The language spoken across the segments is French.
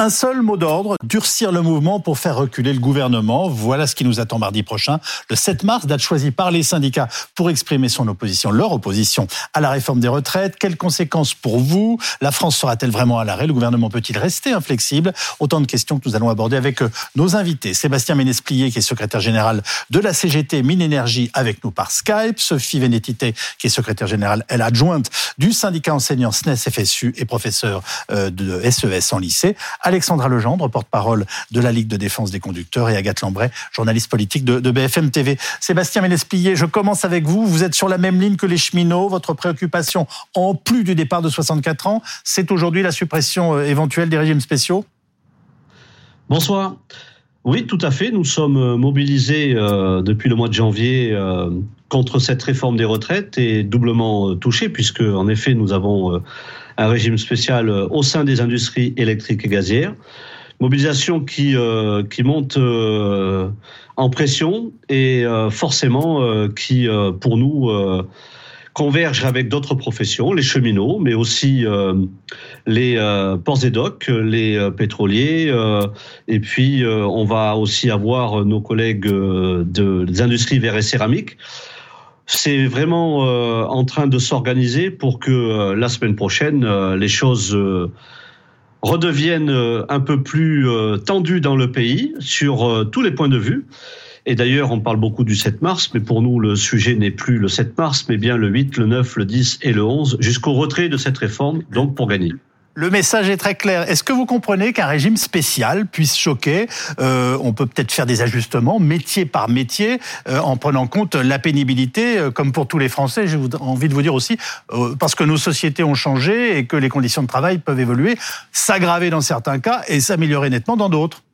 Un seul mot d'ordre, durcir le mouvement pour faire reculer le gouvernement. Voilà ce qui nous attend mardi prochain, le 7 mars, date choisie par les syndicats pour exprimer son opposition, leur opposition à la réforme des retraites. Quelles conséquences pour vous? La France sera-t-elle vraiment à l'arrêt? Le gouvernement peut-il rester inflexible? Autant de questions que nous allons aborder avec euh, nos invités. Sébastien Ménesplier, qui est secrétaire général de la CGT Mine Énergie, avec nous par Skype. Sophie Vénétité, qui est secrétaire générale, elle adjointe du syndicat enseignant SNES FSU et professeur euh, de SES en lycée. Alexandra Legendre, porte-parole de la Ligue de défense des conducteurs, et Agathe Lambray, journaliste politique de, BFM TV. Sébastien Ménesplier, je commence avec vous. Vous êtes sur la même ligne que les cheminots. Votre préoccupation, en plus du départ de 64 ans, c'est aujourd'hui la suppression euh, éventuelle des régimes spéciaux? Bonsoir. Oui, tout à fait. Nous sommes euh, mobilisés euh, depuis le mois de janvier contre cette réforme des retraites et doublement touchés puisque, en effet, nous avons un régime spécial euh, au sein des industries électriques et gazières. Mobilisation qui, euh, qui monte euh, en pression et forcément qui, pour nous, converge avec d'autres professions, les cheminots, mais aussi les ports et docks, les pétroliers, et puis on va aussi avoir nos collègues de, des industries verres et céramiques c'est vraiment euh, en train de s'organiser pour que euh, la semaine prochaine, euh, les choses redeviennent un peu plus tendues dans le pays sur tous les points de vue. Et d'ailleurs, on parle beaucoup du 7 mars, mais pour nous, le sujet n'est plus le 7 mars, mais bien le 8, le 9, le 10 et le 11, jusqu'au retrait de cette réforme, donc pour gagner. Le message est très clair. Est-ce que vous comprenez qu'un régime spécial puisse choquer euh, On peut peut-être faire des ajustements métier par métier euh, en prenant en compte la pénibilité, euh, comme pour tous les Français. J'ai envie de vous dire aussi, parce que nos sociétés ont changé et que les conditions de travail peuvent évoluer, s'aggraver dans certains cas et s'améliorer nettement dans d'autres.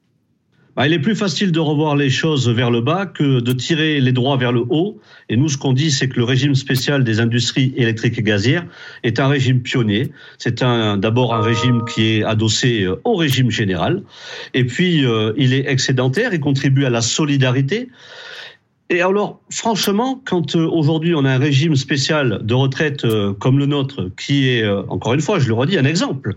Bah, il est plus facile de revoir les choses vers le bas que de tirer les droits vers le haut. Et nous, ce qu'on dit, c'est que le régime spécial des industries électriques et gazières est un régime pionnier. C'est d'abord un régime qui est adossé euh, au régime général. Et puis, euh, il est excédentaire et contribue à la solidarité. Et alors, franchement, quand euh, aujourd'hui on a un régime spécial de retraite comme le nôtre, qui est, encore une fois, je le redis, un exemple,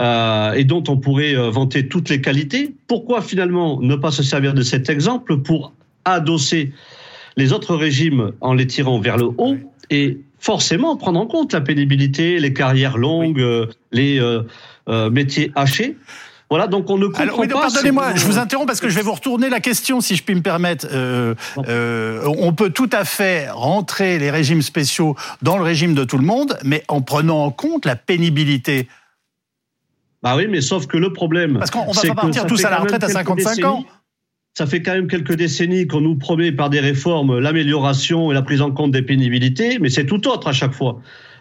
euh, et dont on pourrait euh, vanter toutes les qualités, pourquoi finalement ne pas se servir de cet exemple pour adosser les autres régimes en les tirant vers le haut et forcément prendre en compte la pénibilité, les carrières longues, euh, les métiers hachés voilà, donc on ne comprend Alors, oui, pas. Pardonnez-moi, je vous interromps parce que je vais vous retourner la question, si je puis me permettre. Euh, euh, on peut tout à fait rentrer les régimes spéciaux dans le régime de tout le monde, mais en prenant en compte la pénibilité. Bah oui, mais sauf que le problème. Parce qu'on va pas partir tous à la retraite à 55 ans. Ça fait quand même quelques décennies qu'on nous promet par des réformes l'amélioration et la prise en compte des pénibilités, mais c'est tout autre à chaque fois.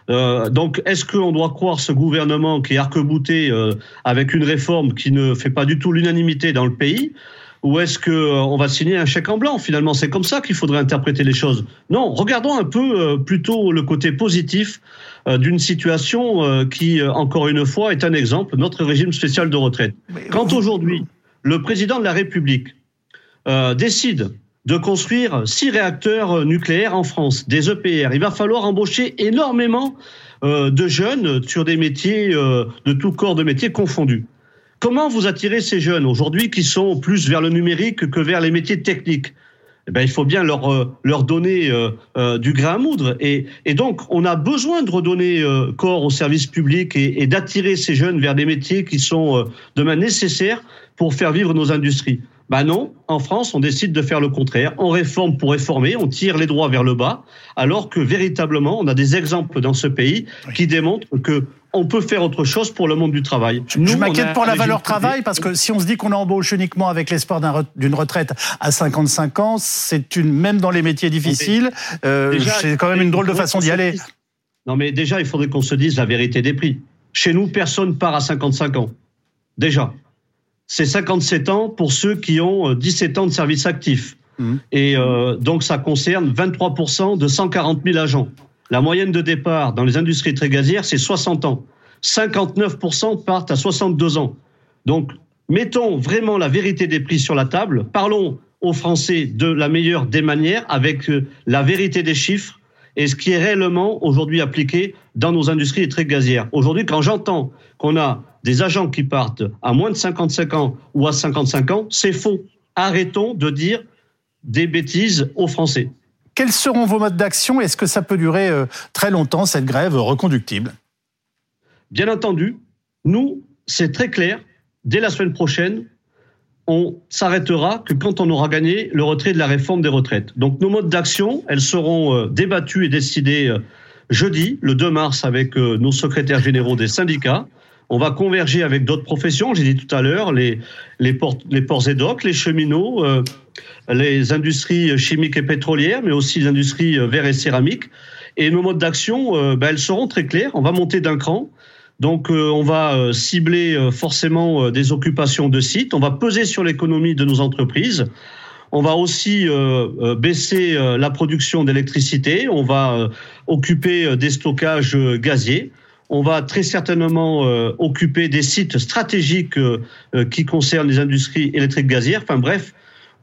Euh, donc, est-ce qu'on doit croire ce gouvernement qui est arc-bouté euh, avec une réforme qui ne fait pas du tout l'unanimité dans le pays? Ou est-ce que euh, on va signer un chèque en blanc Finalement, c'est comme ça qu'il faudrait interpréter les choses. Non, regardons un peu euh, plutôt le côté positif euh, d'une situation qui, encore une fois, est un exemple, notre régime spécial de retraite. Quand aujourd'hui, le président de la République décide de construire six réacteurs nucléaires en France, des EPR, il va falloir embaucher énormément de jeunes sur des métiers, de tout corps de métiers confondus. Comment vous attirez ces jeunes aujourd'hui qui sont plus vers le numérique que vers les métiers techniques? Eh ben, il faut bien leur, euh, leur donner euh, euh, du grain à moudre. Et, et, donc, on a besoin de redonner corps au service public et, et d'attirer ces jeunes vers des métiers qui sont demain nécessaires pour faire vivre nos industries. Ben non, en France, on décide de faire le contraire. On réforme pour réformer, on tire les droits vers le bas, alors que véritablement, on a des exemples dans ce pays qui démontrent que on peut faire autre chose pour le monde du travail. je m'inquiète pour la valeur travail parce que si on se dit qu'on embauche uniquement avec l'espoir d'une retraite à 55 ans, c'est une même dans les métiers difficiles, euh, c'est quand même une drôle de façon d'y aller. Non mais déjà, il faudrait qu'on se dise la vérité des prix. Chez nous, personne part à 55 ans. Déjà c'est 57 ans pour ceux qui ont 17 euh, ans de service actif. Mmh. Et euh, donc ça concerne 23% de 140 000 agents. La moyenne de départ dans les industries très gazières, c'est 60 ans. 59% partent à 62 ans. Donc mettons vraiment la vérité des prix sur la table. Parlons aux Français de la meilleure des manières avec euh, la vérité des chiffres et ce qui est réellement aujourd'hui appliqué dans nos industries électriques gazières. Aujourd'hui, quand j'entends qu'on a des agents qui partent à moins de 55 ans ou à 55 ans, c'est faux. Arrêtons de dire des bêtises aux Français. Quels seront vos modes d'action? Est-ce que ça peut durer euh, très longtemps, cette grève reconductible? Bien entendu, nous, c'est très clair. Dès la semaine prochaine, on s'arrêtera que quand on aura gagné le retrait de la réforme des retraites. Donc nos modes d'action, elles seront euh, débattues et décidées euh, jeudi, le 2 mars, avec nos secrétaires généraux des syndicats. On va converger avec d'autres professions, j'ai dit tout à l'heure, les, ports, les et docks, les cheminots, euh, les industries chimiques et pétrolières, mais aussi les industries euh, verre et céramiques. Et nos modes d'action, euh, ben, elles seront très claires. On va monter d'un cran. Donc on va cibler forcément des occupations de sites. On va peser sur l'économie de nos entreprises. On va aussi baisser la production d'électricité. On va occuper des stockages gaziers on va très certainement euh, occuper des sites stratégiques euh, euh, qui concernent les industries électriques gazières. Enfin bref,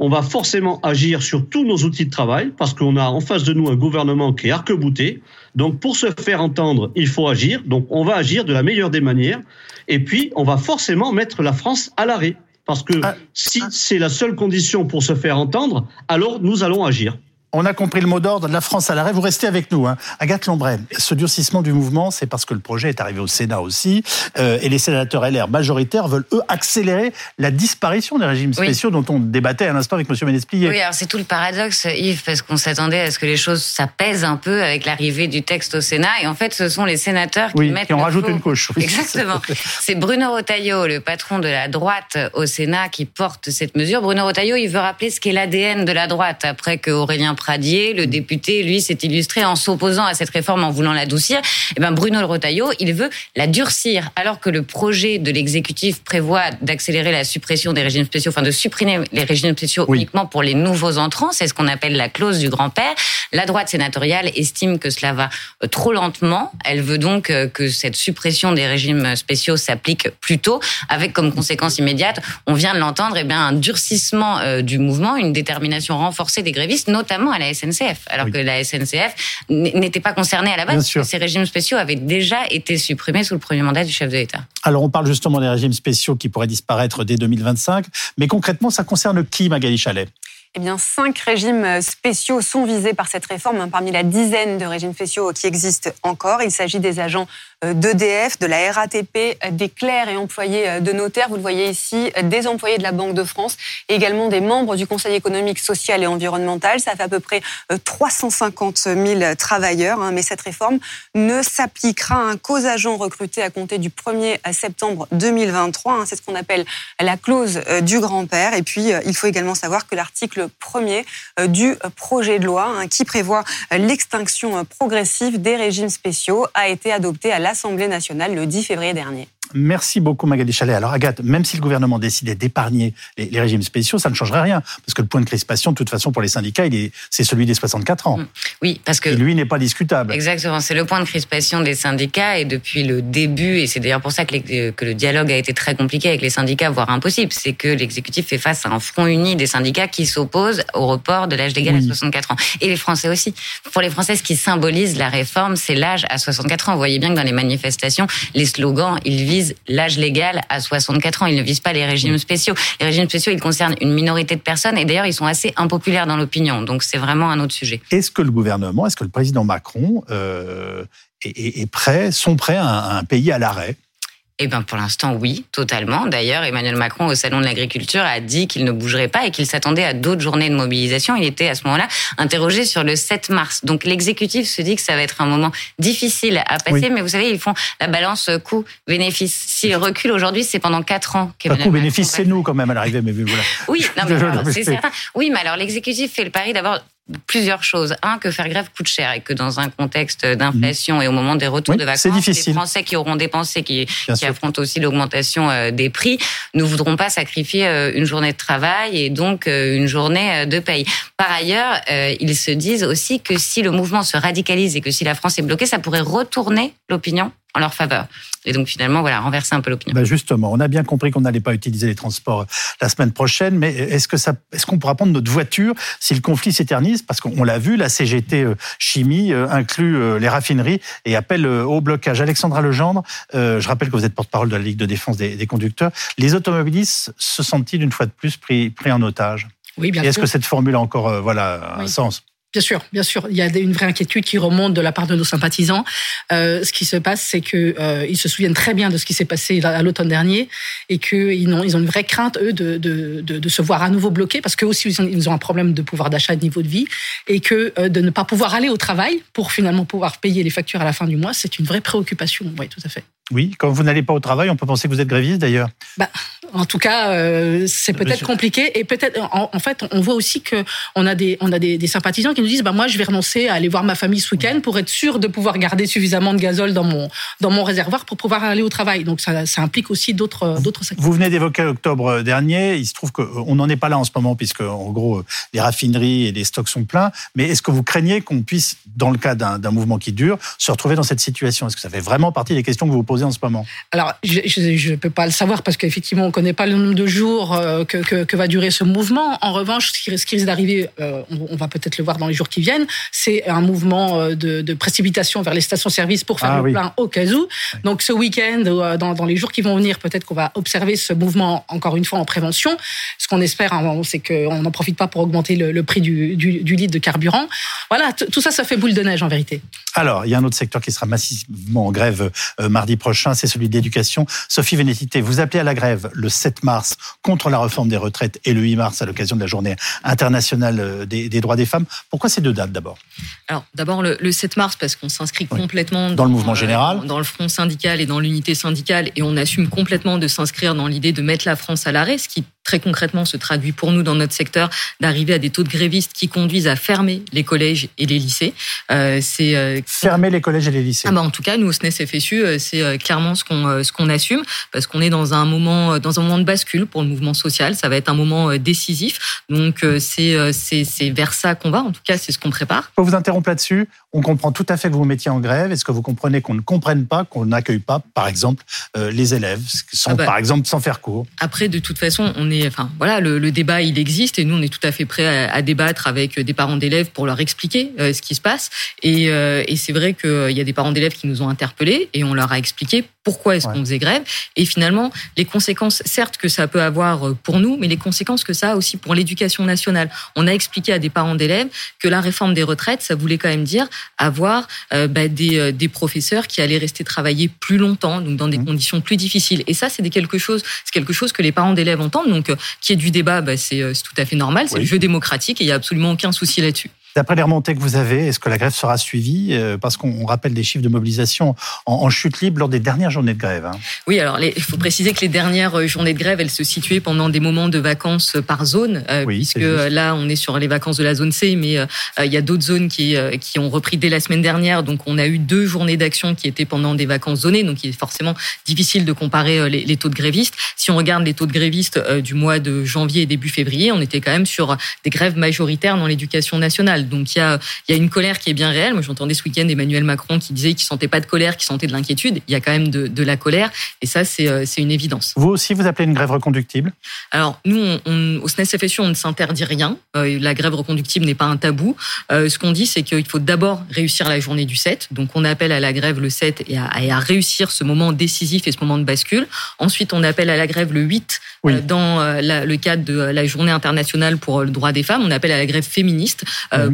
on va forcément agir sur tous nos outils de travail parce qu'on a en face de nous un gouvernement qui est arc-bouté. Donc pour se faire entendre, il faut agir. Donc on va agir de la meilleure des manières. Et puis on va forcément mettre la France à l'arrêt. Parce que ah. si c'est la seule condition pour se faire entendre, alors nous allons agir. On a compris le mot d'ordre de la France à l'arrêt. Vous restez avec nous. Hein. Agathe Lombray, ce durcissement du mouvement, c'est parce que le projet est arrivé au Sénat aussi. Euh, et les sénateurs LR majoritaires veulent, eux, accélérer la disparition des régimes spéciaux dont on débattait à l'instant avec M. Ménesplier. Oui, alors c'est tout le paradoxe, Yves, parce qu'on s'attendait à ce que les choses s'apaisent un peu avec l'arrivée du texte au Sénat. Et en fait, ce sont les sénateurs qui mettent. qui en rajoutent une couche. Exactement. c'est Bruno Retailleau, le patron de la droite au Sénat, qui porte cette mesure. Bruno Retailleau, il veut rappeler ce qu'est l'ADN de la droite après que Aurélien Pradier, le député, lui, s'est illustré en s'opposant à cette réforme, en voulant l'adoucir. Et eh ben Bruno Retailleau, il veut la durcir, alors que le projet de l'exécutif prévoit d'accélérer la suppression des régimes spéciaux, enfin de supprimer les régimes spéciaux uniquement pour les nouveaux entrants. C'est ce qu'on appelle la clause du grand-père. La droite sénatoriale estime que cela va euh, trop lentement. Elle veut donc euh, que cette suppression des régimes spéciaux s'applique plus tôt, avec comme conséquence immédiate, on vient de l'entendre, eh bien un durcissement euh, du mouvement, une détermination renforcée des grévistes, notamment à la SNCF, alors que la SNCF n'était pas concernée à la base. Ces régimes spéciaux avaient déjà été supprimés sous le premier mandat du chef de l'État. Alors on parle justement des régimes spéciaux qui pourraient disparaître dès 2025, mais concrètement, ça concerne qui, Magali Chalet? Eh bien, cinq régimes spéciaux sont visés par cette réforme, hein, parmi la dizaine de régimes spéciaux qui existent encore. Il s'agit des agents d'EDF, de la RATP, euh, des clercs et employés euh, de notaires. Vous le voyez ici, des employés de la Banque de France également des membres du Conseil économique, social et environnemental. Ça fait à peu près 350 000 travailleurs. Hein, mais cette réforme ne s'appliquera qu'aux agents recrutés à compter du 1er septembre 2023. Hein. C'est ce qu'on appelle la clause du grand-père. Et puis, il faut également savoir que l'article premier euh, du projet de loi hein, qui prévoit l'extinction progressive des régimes spéciaux a été adopté à l'Assemblée nationale le 10 février dernier. Merci beaucoup Magali Chalet. Alors Agathe, même si le gouvernement décidait d'épargner les, régimes spéciaux, ça ne changerait rien, parce que le point de crispation, de toute façon, pour les syndicats, c'est celui des 64 ans. Mm. Oui, parce que... lui n'est pas discutable. Exactement, c'est le point de crispation des syndicats, et depuis le début, et c'est d'ailleurs pour ça que, que, le dialogue a été très compliqué avec les syndicats, voire impossible, c'est que l'exécutif fait face à un front uni des syndicats qui s'opposent au report de l'âge légal à 64 ans. Et les Français aussi. Pour les Français, ce qui symbolise la réforme, c'est l'âge à 64 ans. Vous voyez bien que dans les manifestations, les slogans, ils visent l'âge légal à 64 ans. Ils ne visent pas les régimes spéciaux. Les régimes spéciaux, ils concernent une minorité de personnes et d'ailleurs, ils sont assez impopulaires dans l'opinion. Donc, c'est vraiment un autre sujet. Est-ce que le gouvernement, est-ce que le président Macron euh, est, prêt, sont prêts à un pays à l'arrêt? Eh ben pour l'instant oui, totalement. D'ailleurs, Emmanuel Macron au salon de l'agriculture a dit qu'il ne bougerait pas et qu'il s'attendait à d'autres journées de mobilisation. Il était à ce moment-là interrogé sur le 7 mars. Donc l'exécutif se dit que ça va être un moment difficile à passer, mais vous savez, ils font la balance coût-bénéfice. S'il recule aujourd'hui, c'est pendant 4 ans qu'Emmanuel coût-bénéfice, c'est nous quand même à l'arrivée, mais voilà. Oui, non, mais c'est certain. Oui, mais alors l'exécutif fait le pari d'abord plusieurs choses. Un, que faire grève coûte cher et que dans un contexte d'inflation et au moment des retours de vacances, les Français qui auront dépensé, qui, qui affrontent aussi l'augmentation euh, des prix, ne voudront pas sacrifier euh, une journée de travail et donc euh, une journée de paye. Par ailleurs, ils se disent aussi que si le mouvement se radicalise et que si la France est bloquée, ça pourrait retourner l'opinion? En leur faveur. Et donc finalement, voilà, renverser un peu l'opinion. Ben justement, on a bien compris qu'on n'allait pas utiliser les transports la semaine prochaine, mais est-ce que ça, est-ce qu'on pourra prendre notre voiture si le conflit s'éternise? Parce qu'on l'a vu, la CGT euh, Chimie euh, inclut euh, les raffineries et appelle au blocage. Alexandra Legendre, je rappelle que vous êtes porte-parole de la Ligue de défense des, conducteurs. Les automobilistes se sentent-ils une fois de plus pris, pris en otage? Oui, bien et Est-ce que cette formule a encore voilà, un sens? Bien sûr, bien sûr. Il y a une vraie inquiétude qui remonte de la part de nos sympathisants. Euh, ce qui se passe, c'est que euh, ils se souviennent très bien de ce qui s'est passé à l'automne dernier et qu'ils ont, ils ont une vraie crainte eux de, de, de, de se voir à nouveau bloqués parce qu'eux aussi ils ont, ils ont, un problème de pouvoir d'achat, de niveau de vie et que euh, de ne pas pouvoir aller au travail pour finalement pouvoir payer les factures à la fin du mois, c'est une vraie préoccupation. Oui, tout à fait. Oui, quand vous n'allez pas au travail, on peut penser que vous êtes gréviste d'ailleurs. Bah, en tout cas, c'est peut-être compliqué et peut-être en, fait, on voit aussi que on a des on a des, des, sympathisants qui nous disent bah moi je vais renoncer à aller voir ma famille ce week-end pour être sûr de pouvoir garder suffisamment de gazole dans mon dans mon réservoir pour pouvoir aller au travail. Donc ça, ça implique aussi d'autres d'autres secteurs. Vous venez d'évoquer octobre dernier. Il se trouve qu'on n'en est pas là en ce moment puisque en gros les raffineries et les stocks sont pleins. Mais est-ce que vous craignez qu'on puisse, dans le cas d'un mouvement qui dure, se retrouver dans cette situation? Est-ce que ça fait vraiment partie des questions que vous vous posez en ce moment? Alors je ne peux pas le savoir parce qu'effectivement on connaît pas le nombre de jours euh, que, que, que, va durer ce mouvement. En revanche, ce qui, risque d'arriver, euh, on, va peut-être le voir dans les jours qui viennent, c'est un mouvement euh, de, de, précipitation vers les stations-service pour faire ah le plein au cas où. Donc ce week-end, dans, dans, les jours qui vont venir, peut-être qu'on va observer ce mouvement encore une fois en prévention. Ce qu'on espère, hein, c'est qu'on n'en profite pas pour augmenter le, le prix du, du, du, litre de carburant. Voilà, tout ça, ça fait boule de neige en vérité. Alors, il y a un autre secteur qui sera massivement en grève mardi prochain, c'est celui de l'éducation. Sophie Vénétité, vous appelez à la grève le 7 mars contre la réforme des retraites et le 8 mars à l'occasion de la journée internationale euh, des, droits des femmes. Pourquoi ces deux dates d'abord? Alors d'abord le, 7 mars parce qu'on s'inscrit complètement dans, le mouvement général, dans, dans le front syndical et dans l'unité syndicale et on assume complètement de s'inscrire dans l'idée de mettre la France à l'arrêt, ce qui très concrètement se traduit pour nous dans notre secteur d'arriver à des taux de grévistes qui conduisent à fermer les collèges et les lycées. Euh, c'est euh, fermer les collèges et les lycées. Ah bah en tout cas, nous au SNES FSU, euh, c'est clairement ce qu'on ce qu'on assume parce qu'on est dans un moment dans un moment de bascule pour le mouvement social. Ça va être un moment décisif. Donc c'est c'est c'est vers ça qu'on va. En tout cas, c'est ce qu'on prépare. Je vous interrompre là-dessus. On comprend tout à fait que vous mettiez en grève. Est-ce que vous comprenez qu'on ne comprenne pas, qu'on n'accueille pas, par exemple, les élèves, sans, ah bah, par exemple, sans faire cours? Après, de toute façon, on est, enfin, voilà, le, débat, il existe et nous, on est tout à fait prêts à, débattre avec des parents d'élèves pour leur expliquer euh, ce qui se passe. Et, euh, et c'est vrai qu'il y a des parents d'élèves qui nous ont interpellés et on leur a expliqué pourquoi est-ce qu'on faisait grève. Et finalement les conséquences certes que ça peut avoir euh, pour nous mais les conséquences que ça a aussi pour l'éducation nationale. On a expliqué à des parents d'élèves que la réforme des retraites ça voulait quand même dire avoir bah, des, des professeurs qui allaient rester travailler plus longtemps donc dans des mmh. conditions plus difficiles. Et ça c'est quelque chose c'est quelque chose que les parents d'élèves entendent. Donc qui est du débat, bah, euh, c'est tout à fait normal, c'est le jeu démocratique et il n'y a absolument aucun souci là-dessus. D'après les remontées que vous avez, est-ce que la grève sera suivie euh, Parce qu'on rappelle des chiffres de mobilisation en, chute libre lors des dernières journées de grève. Hein? Oui, alors il faut préciser que les dernières euh, journées de grève, elles se situaient pendant des moments de vacances par zone, euh, puisque là, on est sur les vacances de la zone C, mais il y a d'autres zones qui, qui ont repris dès la semaine dernière. Donc, on a eu deux journées d'action qui étaient pendant des vacances zonées, donc il est forcément difficile de comparer les, les taux de grévistes. Si on regarde les taux de grévistes du mois de janvier et début février, on était quand même sur des grèves majoritaires dans l'éducation nationale. Donc il y a, il y a une colère qui est bien réelle. Moi, j'entendais ce week-end Emmanuel Macron qui disait qu'il sentait pas de colère, qu'il sentait de l'inquiétude. Il y a quand même de, de la colère, et ça, c'est euh, une évidence. Vous aussi, vous appelez une grève reconductible? Alors nous, on, on, au SNES FSU, on ne s'interdit rien. Euh, la grève reconductible n'est pas un tabou. Euh, ce qu'on dit, c'est qu'il faut d'abord réussir la journée du 7. Donc on appelle à la grève le 7 et à, et à réussir ce moment décisif et ce moment de bascule. Ensuite, on appelle à la grève le 8 oui. dans le cadre de la journée internationale pour le droit des femmes. On appelle à la grève féministe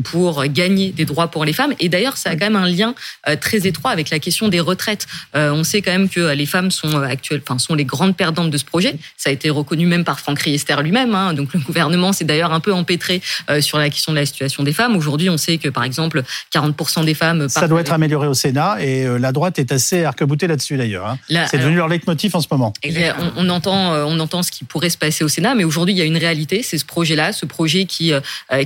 pour gagner des droits pour les femmes. Et d'ailleurs, ça a quand même un lien euh, très étroit avec la question des retraites. Euh, on sait quand même que les femmes sont euh, actuelles, enfin sont les grandes perdantes de ce projet. Ça a été reconnu même par Franck Riester lui-même. Hein. Donc le gouvernement s'est d'ailleurs un peu empêtré sur la question de la situation des femmes. Aujourd'hui, on sait que par exemple 40% des femmes. Ça doit être amélioré au Sénat et la droite est assez arc-boutée là-dessus d'ailleurs. Hein. C'est devenu leur leitmotiv en ce moment. on, on, entend, on entend ce qui pourrait se passer au Sénat, mais aujourd'hui il y a une réalité, c'est ce projet-là, ce projet qui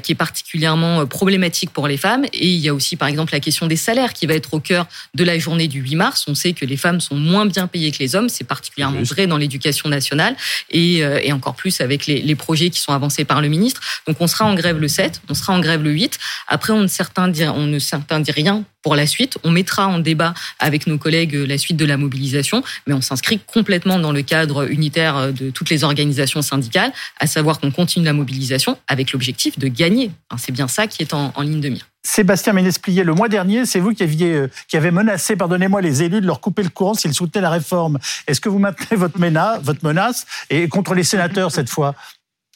qui est particulièrement pro problématique pour les femmes. Et il y a aussi, par exemple, la question des salaires qui va être au cœur de la journée du 8 mars. On sait que les femmes sont moins bien payées que les hommes. C'est particulièrement vrai dans l'éducation nationale et, euh, et, encore plus avec les, les, projets qui sont avancés par le ministre. Donc on sera en grève le 7, on sera en grève le 8. Après, on ne certains dit, on ne certains dit rien pour la suite. On mettra en débat avec nos collègues la suite de la mobilisation, mais on s'inscrit complètement dans le cadre unitaire de toutes les organisations syndicales, à savoir qu'on continue la mobilisation avec l'objectif de gagner. C'est bien ça qui est en, en ligne de mire. Sébastien Ménesplier, le mois dernier, c'est vous qui aviez euh, qui avez menacé, pardonnez-moi, les élus de leur couper le courant s'ils soutenaient la réforme. Est-ce que vous maintenez votre menace, votre menace et contre les sénateurs cette fois,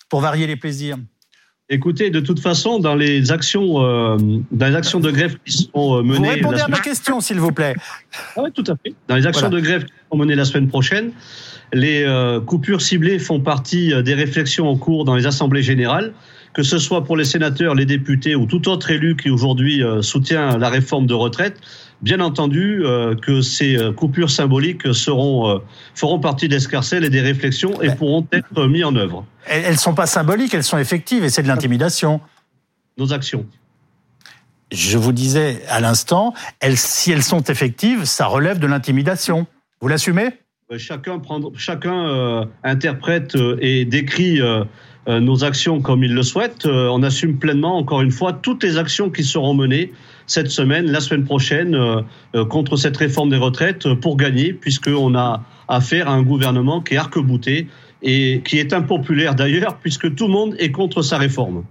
pour varier les plaisirs? Écoutez, de toute façon, dans les actions, euh, dans les actions de grève qui sont menées, vous répondez à ma question, s'il vous plaît. Oui, tout à fait. Dans les actions voilà. de grève qui sont menées la semaine prochaine, les euh, coupures ciblées font partie des réflexions en cours dans les assemblées générales que ce soit pour les sénateurs, les députés ou tout autre élu qui aujourd'hui euh, soutient la réforme de retraite, bien entendu euh, que ces euh, coupures symboliques seront, feront partie d'escarcelles et des réflexions et pourront être mises en œuvre. Elles ne sont pas symboliques, elles sont effectives et c'est de l'intimidation. Nos actions. Je vous disais à l'instant, elles, si elles sont effectives, ça relève de l'intimidation. Vous l'assumez? Chacun, prend, chacun euh, interprète et décrit nos actions comme il le souhaite. Euh, on assume pleinement, encore une fois, toutes les actions qui seront menées cette semaine, la semaine prochaine, contre cette réforme des retraites pour gagner, puisqu'on a affaire à un gouvernement qui est arc-bouté et qui est impopulaire d'ailleurs, puisque tout le monde est contre sa réforme.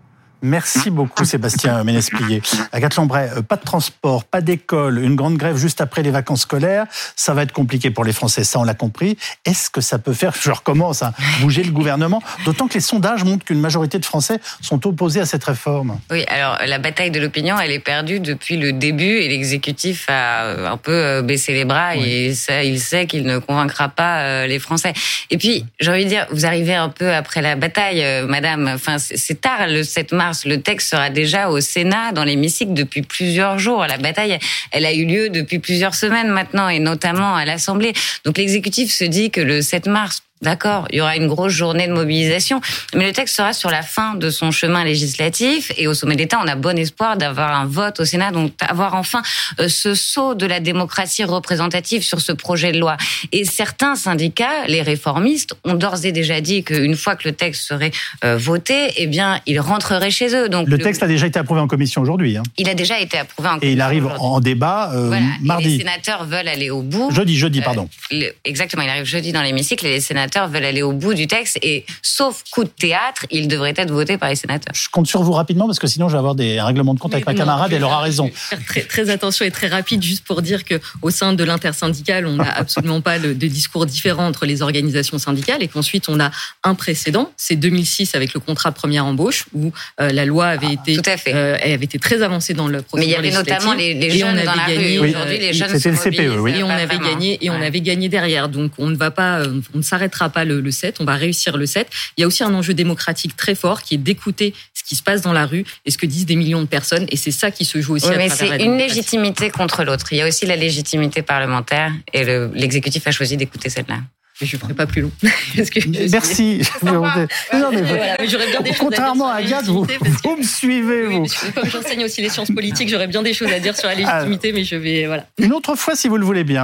Merci beaucoup Sébastien Ménesplier. Agathe Lambray, pas de transport, pas d'école, une grande grève juste après les vacances scolaires, ça va être compliqué pour les Français, ça on l'a compris. Est-ce que ça peut faire, je recommence, à bouger le gouvernement? D'autant que les sondages montrent qu'une majorité de Français sont opposés à cette réforme. Oui, alors la bataille de l'opinion, elle est perdue depuis le début et l'exécutif a un peu baissé les bras oui. et il sait qu'il ne convaincra pas les Français. Et puis, j'ai envie de dire, vous arrivez un peu après la bataille, madame, enfin c'est tard le 7 mars le texte sera déjà au Sénat, dans l'hémicycle, depuis plusieurs jours. La bataille, elle a eu lieu depuis plusieurs semaines maintenant, et notamment à l'Assemblée. Donc l'exécutif se dit que le 7 mars, D'accord, il y aura une grosse journée de mobilisation, mais le texte sera sur la fin de son chemin législatif et au sommet d'État, on a bon espoir d'avoir un vote au Sénat, donc avoir enfin ce saut de la démocratie représentative sur ce projet de loi. Et certains syndicats, les réformistes, ont d'ores et déjà dit qu'une fois que le texte serait voté, eh bien, ils rentreraient chez eux. Donc le texte a déjà été approuvé en commission aujourd'hui. Hein. Il a déjà été approuvé en commission. Et il arrive en débat euh, voilà. mardi. Et les sénateurs veulent aller au bout. Jeudi, jeudi, pardon. Euh, exactement, il arrive jeudi dans l'hémicycle et les sénateurs veulent aller au bout du texte et sauf coup de théâtre, il devrait être voté par les sénateurs. Je compte sur vous rapidement parce que sinon je vais avoir des règlements de compte oui, avec ma camarade et elle aura raison. Très, très, attention et très rapide juste pour dire que au sein de l'intersyndicale, on n'a absolument pas de discours différents entre les organisations syndicales et qu'ensuite on a un précédent, c'est 2006 avec le contrat de première embauche où euh, la loi avait ah, été tout à fait. Euh, elle avait été très avancée dans le Mais il y avait notamment les, les jeunes dans la gagné, rue. Aujourd'hui, les jeunes C'était le CPE, oui. Et on avait gagné et on avait gagné derrière. Donc on ne va pas, euh, on ne pas le, le 7, on va réussir le 7. Il y a aussi un enjeu démocratique très fort qui est d'écouter ce qui se passe dans la rue et ce que disent des millions de personnes. Et c'est ça qui se joue aussi Oui, à mais c'est une légitimité contre l'autre. Il y a aussi la légitimité parlementaire et le- l'exécutif a choisi d'écouter celle-là. Mais je ne ferai pas plus long. Parce que je suis- Merci. Non, mais Voilà, mais j'aurais bien des choses Contrairement à à Agathe, vous, vous me suivez, Oui, vous. mais je- comme j'enseigne aussi les sciences politiques, j'aurais bien des choses à dire sur la légitimité, mais je vais voilà. Une autre fois, si vous le voulez bien.